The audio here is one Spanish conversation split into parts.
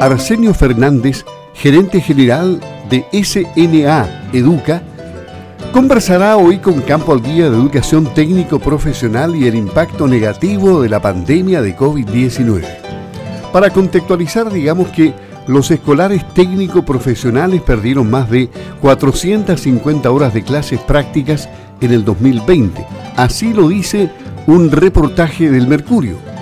Arsenio Fernández, gerente general de SNA Educa, conversará hoy con Campo al Día de Educación Técnico Profesional y el impacto negativo de la pandemia de COVID-19. Para contextualizar, digamos que los escolares técnico profesionales perdieron más de 450 horas de clases prácticas en el 2020. Así lo dice un reportaje del Mercurio.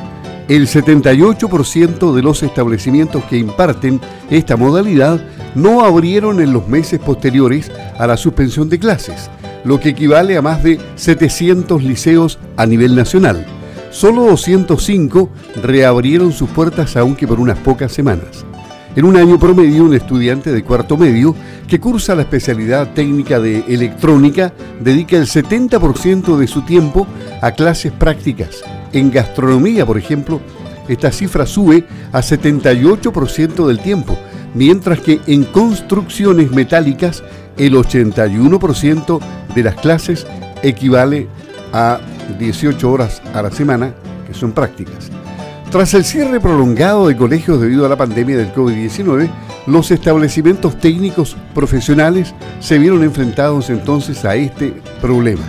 El 78% de los establecimientos que imparten esta modalidad no abrieron en los meses posteriores a la suspensión de clases, lo que equivale a más de 700 liceos a nivel nacional. Solo 205 reabrieron sus puertas aunque por unas pocas semanas. En un año promedio, un estudiante de cuarto medio que cursa la especialidad técnica de electrónica dedica el 70% de su tiempo a clases prácticas. En gastronomía, por ejemplo, esta cifra sube a 78% del tiempo, mientras que en construcciones metálicas el 81% de las clases equivale a 18 horas a la semana, que son prácticas. Tras el cierre prolongado de colegios debido a la pandemia del COVID-19, los establecimientos técnicos profesionales se vieron enfrentados entonces a este problema.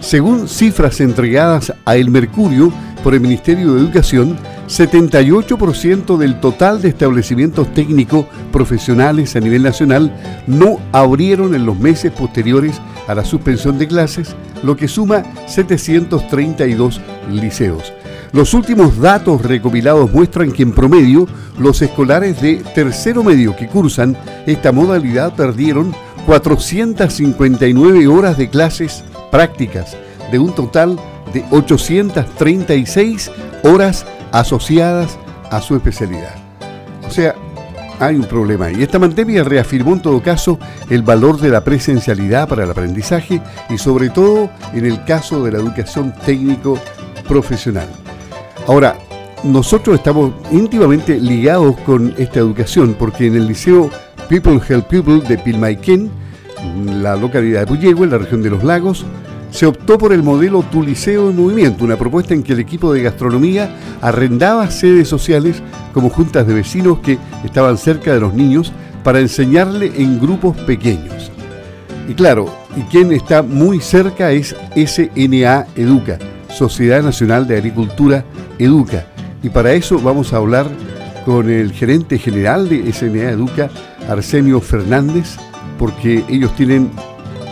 Según cifras entregadas a El Mercurio por el Ministerio de Educación, 78% del total de establecimientos técnicos profesionales a nivel nacional no abrieron en los meses posteriores a la suspensión de clases, lo que suma 732 liceos. Los últimos datos recopilados muestran que en promedio los escolares de tercero medio que cursan esta modalidad perdieron 459 horas de clases prácticas, de un total de 836 horas asociadas a su especialidad. O sea, hay un problema y esta pandemia reafirmó en todo caso el valor de la presencialidad para el aprendizaje y sobre todo en el caso de la educación técnico profesional. Ahora, nosotros estamos íntimamente ligados con esta educación porque en el Liceo People Help People de Pilmaiquén, la localidad de Puyehue, en la región de los lagos, se optó por el modelo Tu Liceo en Movimiento, una propuesta en que el equipo de gastronomía arrendaba sedes sociales como juntas de vecinos que estaban cerca de los niños para enseñarle en grupos pequeños. Y claro, y quien está muy cerca es SNA Educa, Sociedad Nacional de Agricultura Educa. Y para eso vamos a hablar con el gerente general de SNA Educa, Arsenio Fernández, porque ellos tienen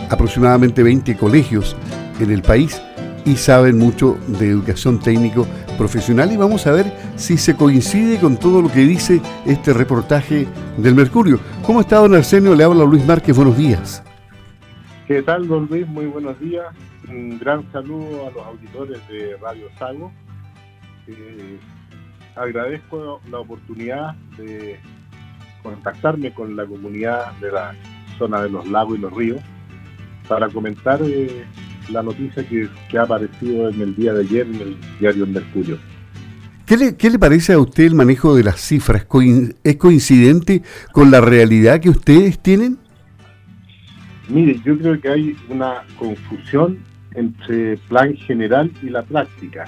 aproximadamente 20 colegios en el país y saben mucho de educación técnico profesional y vamos a ver si se coincide con todo lo que dice este reportaje del Mercurio. ¿Cómo está don Arsenio? Le habla Luis Márquez, buenos días. ¿Qué tal, don Luis? Muy buenos días. Un gran saludo a los auditores de Radio Sago eh, agradezco la oportunidad de contactarme con la comunidad de la zona de los lagos y los ríos para comentar eh, la noticia que, ha aparecido en el día de ayer en el diario Mercurio. ¿Qué le, ¿Qué le, parece a usted el manejo de las cifras? ¿Es coincidente con la realidad que ustedes tienen? Mire, yo creo que hay una confusión entre plan general y la práctica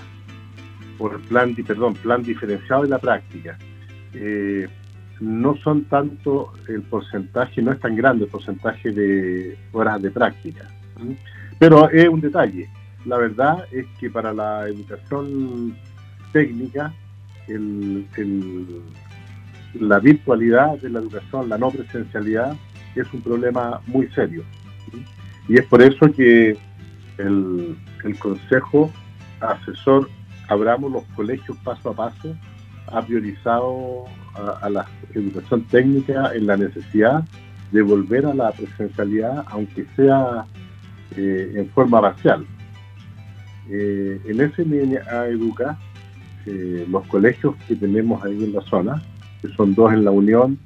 por plan, perdón, plan diferenciado de la práctica. Eh, no son tanto el porcentaje, no es tan grande el porcentaje de horas de práctica. Pero es un detalle. La verdad es que para la educación técnica, la virtualidad de la educación, la no presencialidad, es un problema muy serio. Y es por eso que el, el Consejo Asesor abramos los colegios paso a paso, ha priorizado a, la educación técnica en la necesidad de volver a la presencialidad, aunque sea eh, en forma parcial. Eh, en SMA Educa, eh, los colegios que tenemos ahí en la zona, que son dos en La Unión,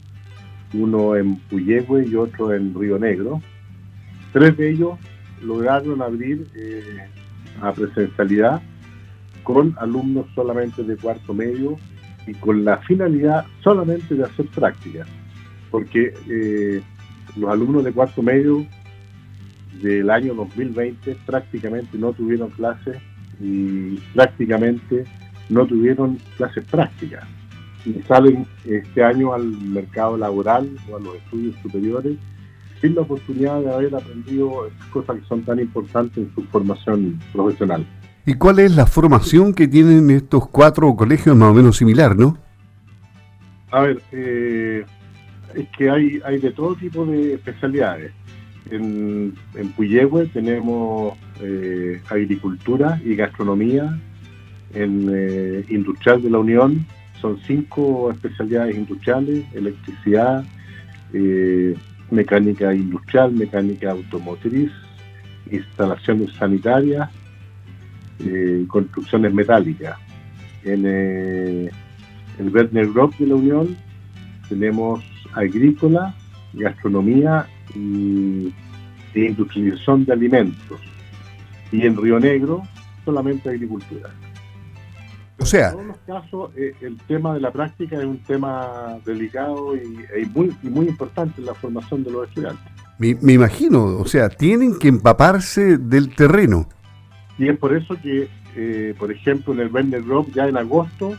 uno en Puyehue y otro en Río Negro, tres de ellos lograron abrir a presencialidad con alumnos solamente de cuarto medio y con la finalidad solamente de hacer prácticas, porque eh, los alumnos de cuarto medio del año 2020 prácticamente no tuvieron clases y prácticamente no tuvieron clases prácticas. y salen este año al mercado laboral o a los estudios superiores sin la oportunidad de haber aprendido cosas que son tan importantes en su formación profesional. ¿Y cuál es la formación que tienen estos cuatro colegios más o menos similar, no? A ver, eh, es que hay, hay de todo tipo de especialidades. En, Puyehue tenemos eh, agricultura y gastronomía. En eh, Industrial de la Unión son cinco especialidades industriales, electricidad, mecánica industrial, mecánica automotriz, instalaciones sanitarias, construcciones metálicas. En el Werner Gropp de la Unión tenemos agrícola, gastronomía y, industrialización de alimentos. Y en Río Negro, solamente agricultura. O sea, en todos los casos, eh, el tema de la práctica es un tema delicado y, muy, muy importante en la formación de los estudiantes. Me, imagino, o sea, tienen que empaparse del terreno. Y es por eso que, eh, por ejemplo, en el Werner Gropp ya en agosto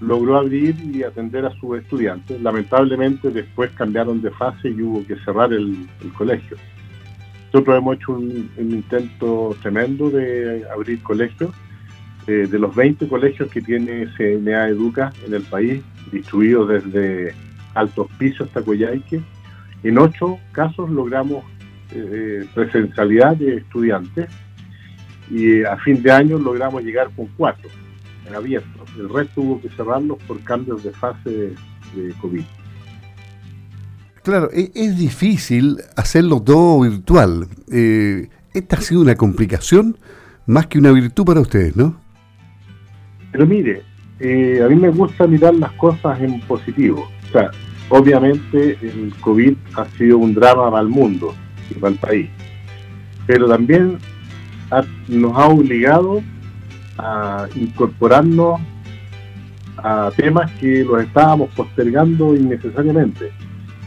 logró abrir y atender a sus estudiantes. Lamentablemente después cambiaron de fase y hubo que cerrar el, colegio. Nosotros hemos hecho un, intento tremendo de abrir colegios. Eh, de los 20 colegios que tiene CNA Educa en el país, distribuidos desde Altos Pisos hasta Coyhaique, en ocho casos logramos eh, presencialidad de estudiantes y a fin de año logramos llegar con cuatro abiertos. El resto hubo que cerrarlos por cambios de fase de, COVID. Claro, e, es, difícil hacerlo todo virtual. Eh, esta ha sido una complicación más que una virtud para ustedes, ¿no? Pero mire, eh, a mí me gusta mirar las cosas en positivo. O sea, obviamente el COVID ha sido un drama para el mundo y para el país, pero también nos ha obligado a incorporarnos a temas que los estábamos postergando innecesariamente.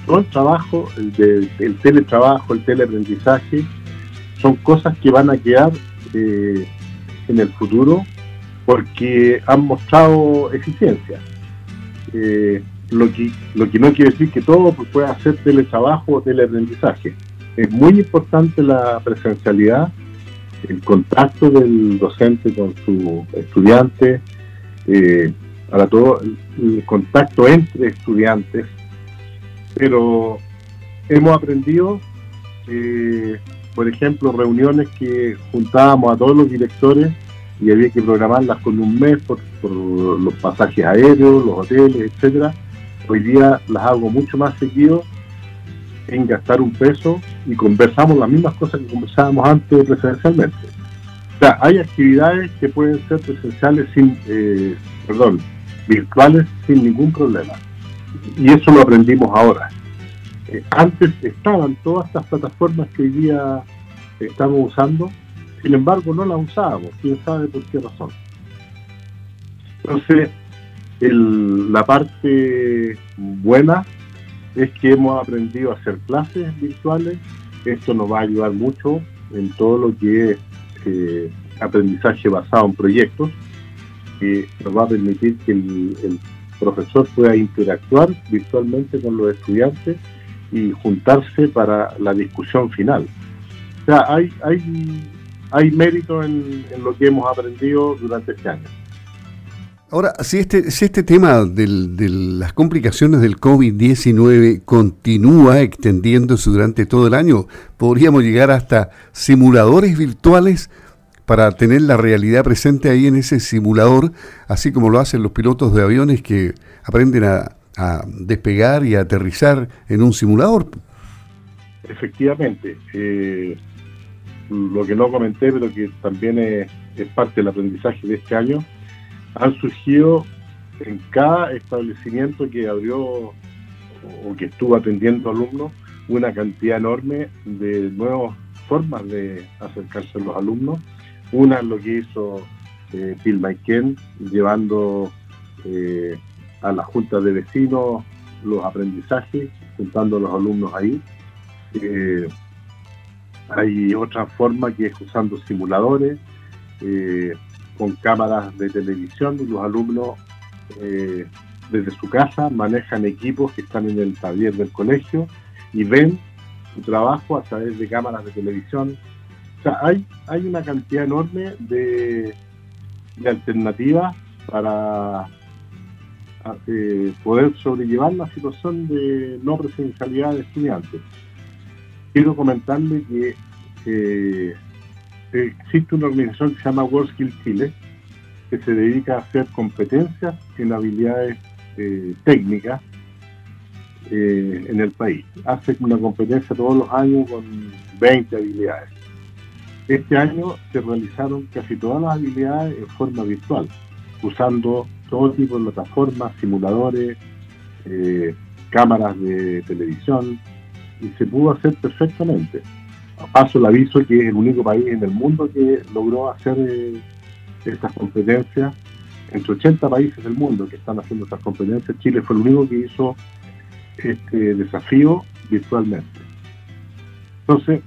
Todo el trabajo, el, el teletrabajo, el teleaprendizaje, son cosas que van a quedar eh, en el futuro porque han mostrado eficiencia. Eh, lo, que, lo que no quiere decir que todo pueda hacer teletrabajo o teleaprendizaje. Es muy importante la presencialidad el contacto del docente con su estudiante, eh, para todo el contacto entre estudiantes, pero hemos aprendido, eh, por ejemplo, reuniones que juntábamos a todos los directores y había que programarlas con un mes por, por los pasajes aéreos, los hoteles, etcétera. Hoy día las hago mucho más seguido en gastar un peso y conversamos las mismas cosas que conversábamos antes presencialmente. O sea, hay actividades que pueden ser presenciales sin, eh, perdón, virtuales sin ningún problema. Y eso lo aprendimos ahora. Eh, antes estaban todas estas plataformas que hoy día estamos usando, sin embargo no las usábamos, quién sabe por qué razón. Entonces, la parte buena es que hemos aprendido a hacer clases virtuales. Esto nos va a ayudar mucho en todo lo que es eh, aprendizaje basado en proyectos, que nos va a permitir que el, profesor pueda interactuar virtualmente con los estudiantes y juntarse para la discusión final. O sea, hay, hay, hay mérito en lo que hemos aprendido durante este año. Ahora, si este, si este tema de las complicaciones del COVID-19 continúa extendiéndose durante todo el año, podríamos llegar hasta simuladores virtuales para tener la realidad presente ahí en ese simulador, así como lo hacen los pilotos de aviones que aprenden a, despegar y a aterrizar en un simulador. Efectivamente. Eh, lo que no comenté, pero que también es parte del aprendizaje de este año, han surgido en cada establecimiento que abrió o que estuvo atendiendo alumnos una cantidad enorme de nuevas formas de acercarse a los alumnos. Una es lo que hizo eh, Bill Maiken, llevando eh, a la junta de vecinos los aprendizajes, juntando a los alumnos ahí. Eh, hay otra forma que es usando simuladores. Con cámaras de televisión y los alumnos eh, desde su casa manejan equipos que están en el taller del colegio y ven su trabajo a través de cámaras de televisión. O sea, hay, hay una cantidad enorme de, de alternativas para eh, poder sobrellevar la situación de no presencialidad de estudiantes. Quiero comentarle que eh, existe una organización que se llama WorldSkill Chile, que se dedica a hacer competencias en habilidades eh, técnicas en el país. Hace una competencia todos los años con 20 habilidades. Este año se realizaron casi todas las habilidades en forma virtual, usando todo tipo de plataformas, simuladores, eh, cámaras de televisión, y se pudo hacer perfectamente. Paso el aviso que es el único país en el mundo que logró hacer eh, estas competencias. Entre 80 países del mundo que están haciendo estas competencias, Chile fue el único que hizo este desafío virtualmente. Entonces,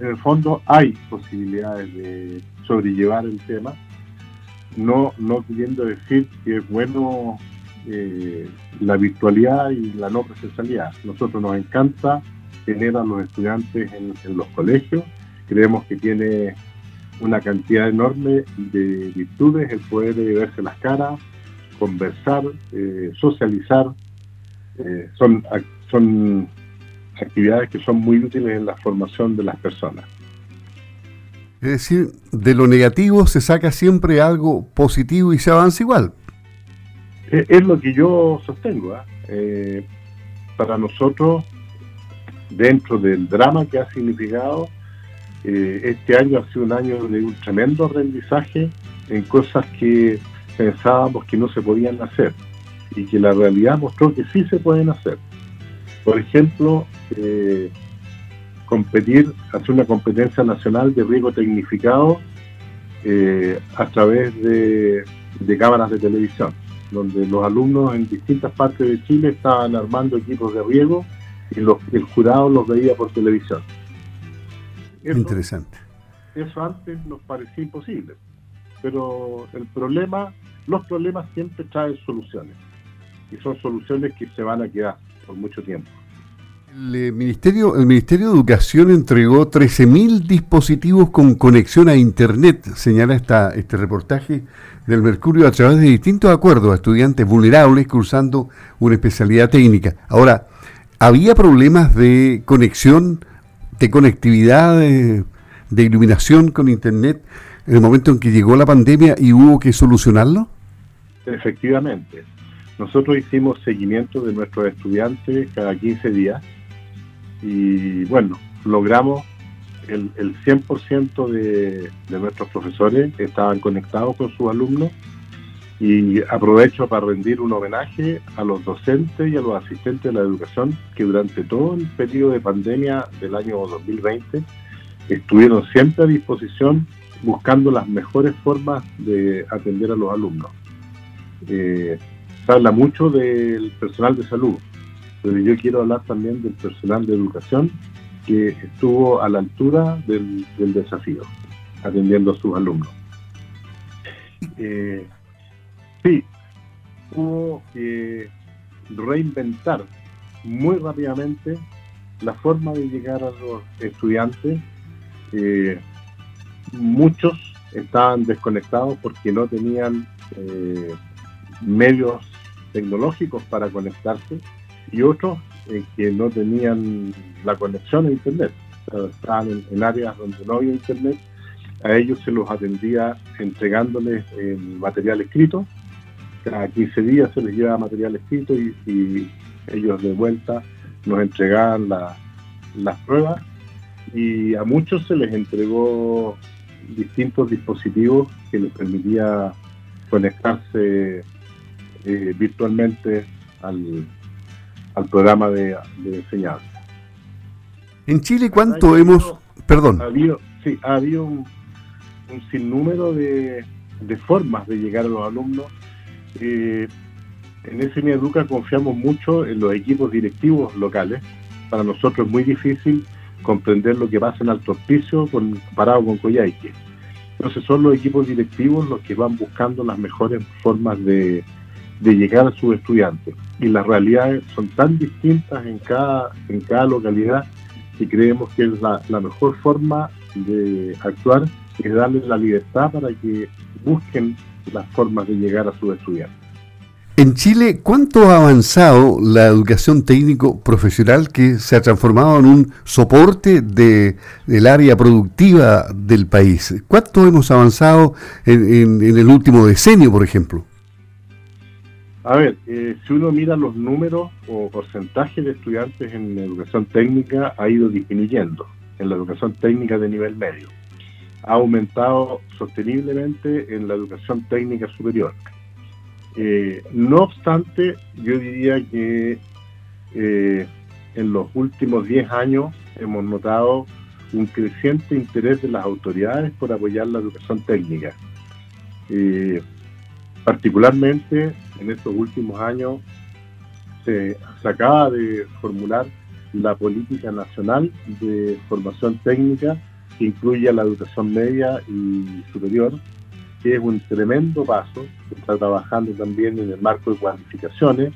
en el fondo hay posibilidades de sobrellevar el tema no, no queriendo decir que es bueno eh, la virtualidad y la no presencialidad. Nosotros nos encanta tener a los estudiantes en, los colegios, creemos que tiene una cantidad enorme de virtudes el poder verse las caras, conversar, eh, socializar, eh, son, son actividades que son muy útiles en la formación de las personas. Es decir, de lo negativo se saca siempre algo positivo y se avanza igual. Es, lo que yo sostengo. ¿ah? Eh, para nosotros, dentro del drama que ha significado, eh, este año ha sido un año de un tremendo aprendizaje en cosas que pensábamos que no se podían hacer y que la realidad mostró que sí se pueden hacer. Por ejemplo, eh, competir, hacer una competencia nacional de riego tecnificado eh, a través de, cámaras de televisión, donde los alumnos en distintas partes de Chile estaban armando equipos de riego y los, el jurado los veía por televisión. Interesante. Eso antes nos parecía imposible, pero el problema, los problemas siempre traen soluciones y son soluciones que se van a quedar por mucho tiempo. El eh, Ministerio, el Ministerio de Educación entregó 13.000 dispositivos con conexión a Internet, señala esta, este reportaje del Mercurio, a través de distintos acuerdos a estudiantes vulnerables cursando una especialidad técnica. Ahora, ¿había problemas de conexión, de conectividad, de, de iluminación con Internet en el momento en que llegó la pandemia y hubo que solucionarlo? Efectivamente. Nosotros hicimos seguimiento de nuestros estudiantes cada 15 días y bueno, logramos el, el 100% de, de nuestros profesores estaban conectados con sus alumnos y aprovecho para rendir un homenaje a los docentes y a los asistentes de la educación que durante todo el periodo de pandemia del año 2020 estuvieron siempre a disposición buscando las mejores formas de atender a los alumnos. Eh, se habla mucho del personal de salud, pero yo quiero hablar también del personal de educación que estuvo a la altura del, desafío, atendiendo a sus alumnos. Eh, sí, hubo que reinventar muy rápidamente la forma de llegar a los estudiantes. Eh, muchos estaban desconectados porque no tenían eh, medios tecnológicos para conectarse y otros eh, que no tenían la conexión a Internet, estaban en, áreas donde no había Internet, a ellos se los atendía entregándoles material escrito, cada 15 días se les llevaba material escrito y, ellos de vuelta nos entregaban las pruebas y a muchos se les entregó distintos dispositivos que les permitía conectarse eh, virtualmente al, al programa de, enseñanza. En Chile, ¿cuánto hemos...? Perdón. Ha habido, sí, ha habido un, sinnúmero de, formas de llegar a los alumnos. Eh, en SMI Educa confiamos mucho en los equipos directivos locales. Para nosotros es muy difícil comprender lo que pasa en Alto Hospicio comparado con Coyhaique. Entonces son los equipos directivos los que van buscando las mejores formas de, llegar a sus estudiantes. Y las realidades son tan distintas en cada, en cada localidad que creemos que la, la mejor forma de actuar es darles la libertad para que busquen las formas de llegar a sus estudiantes. En Chile, ¿cuánto ha avanzado la educación técnico profesional que se ha transformado en un soporte de, del área productiva del país? ¿Cuánto hemos avanzado en, el último decenio, por ejemplo? A ver, eh, si uno mira los números o porcentajes de estudiantes en educación técnica, ha ido disminuyendo en la educación técnica de nivel medio. Ha aumentado sosteniblemente en la educación técnica superior eh, no obstante, yo diría que eh, en los últimos 10 años hemos notado un creciente interés de las autoridades por apoyar la educación técnica. Eh, particularmente en estos últimos años se, se, acaba de formular la política nacional de formación técnica que incluye a la educación media y superior, que es un tremendo paso, está trabajando también en el marco de cualificaciones,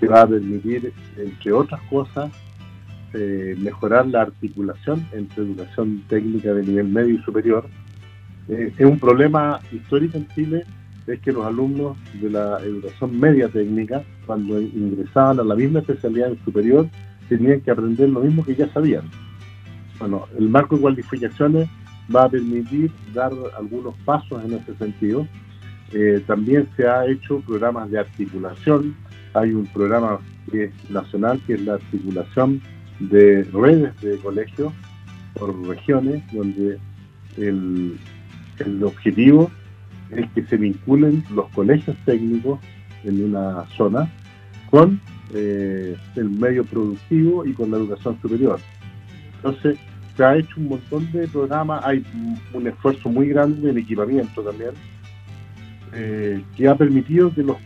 que va a permitir, entre otras cosas, eh, mejorar la articulación entre educación técnica de nivel medio y superior. Eh, es un problema histórico en Chile, es que los alumnos de la educación media técnica, cuando ingresaban a la misma especialidad en superior, tenían que aprender lo mismo que ya sabían. Bueno, el marco de cualificaciones va a permitir dar algunos pasos en ese sentido. Eh, también se ha hecho programas de articulación. Hay un programa nacional que es la articulación de redes de colegios por regiones, donde el, objetivo es que se vinculen los colegios técnicos en una zona con eh, el medio productivo y con la educación superior. Entonces, se ha hecho un montón de programas, hay un esfuerzo muy grande en equipamiento también, eh, que ha permitido que los,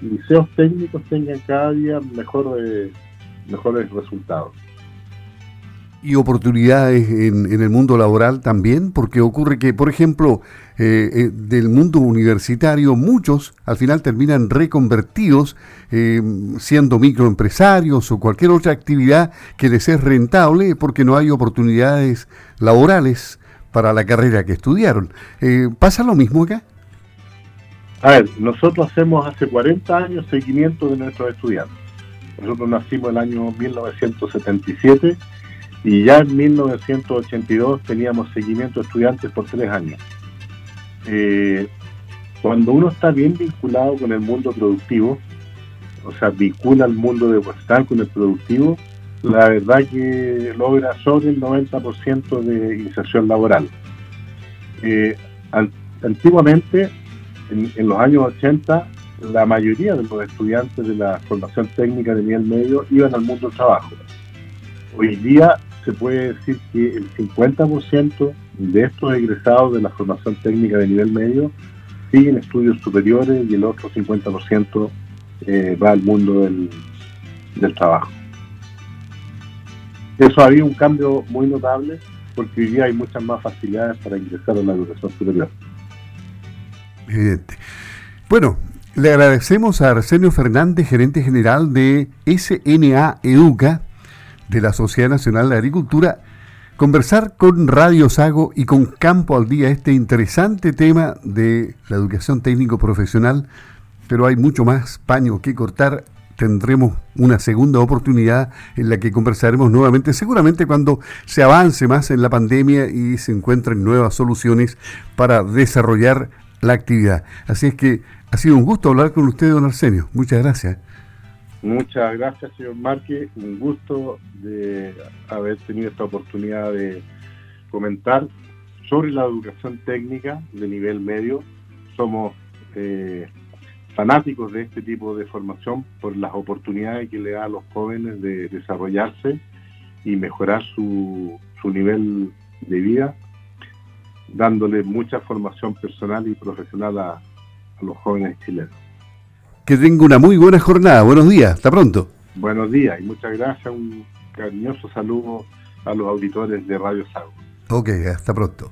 liceos técnicos tengan cada día mejores resultados y oportunidades en, el mundo laboral también, porque ocurre que, por ejemplo, eh, eh, del mundo universitario, muchos al final terminan reconvertidos eh, siendo microempresarios o cualquier otra actividad que les es rentable porque no hay oportunidades laborales para la carrera que estudiaron. ¿Pasa lo mismo acá? A ver, nosotros hacemos hace 40 años seguimiento de nuestros estudiantes. Nosotros nacimos en el año 1977 y ya en 1982 teníamos seguimiento de estudiantes por tres años. Eh, cuando uno está bien vinculado con el mundo productivo, o sea, vincula al mundo de estar con el productivo, la verdad que logra sobre el 90% de inserción laboral. Eh, antiguamente, en, en, los años 80, la mayoría de los estudiantes de la formación técnica de nivel medio iban al mundo del trabajo. Hoy día se puede decir que el 50% de estos egresados de la formación técnica de nivel medio siguen estudios superiores y el otro 50% eh, va al mundo del, trabajo. Eso ha habido un cambio muy notable porque hoy día hay muchas más facilidades para ingresar a la educación superior. Evidente. Bueno, le agradecemos a Arsenio Fernández, gerente general de SNA Educa, de la Sociedad Nacional de Agricultura, conversar con Radio Sago y con Campo al Día este interesante tema de la educación técnico profesional, pero hay mucho más paño que cortar. Tendremos una segunda oportunidad en la que conversaremos nuevamente, seguramente cuando se avance más en la pandemia y se encuentren nuevas soluciones para desarrollar la actividad. Así es que ha sido un gusto hablar con usted, don Arsenio. Muchas gracias. Muchas gracias, señor Marque. Un gusto de haber tenido esta oportunidad de comentar sobre la educación técnica de nivel medio. Somos eh, fanáticos de este tipo de formación por las oportunidades que le da a los jóvenes de desarrollarse y mejorar su, su nivel de vida, dándole mucha formación personal y profesional a los jóvenes chilenos. Que tenga una muy buena jornada. Buenos días. Hasta pronto. Buenos días y muchas gracias. Un cariñoso saludo a los auditores de Radio Sago. Ok, hasta pronto.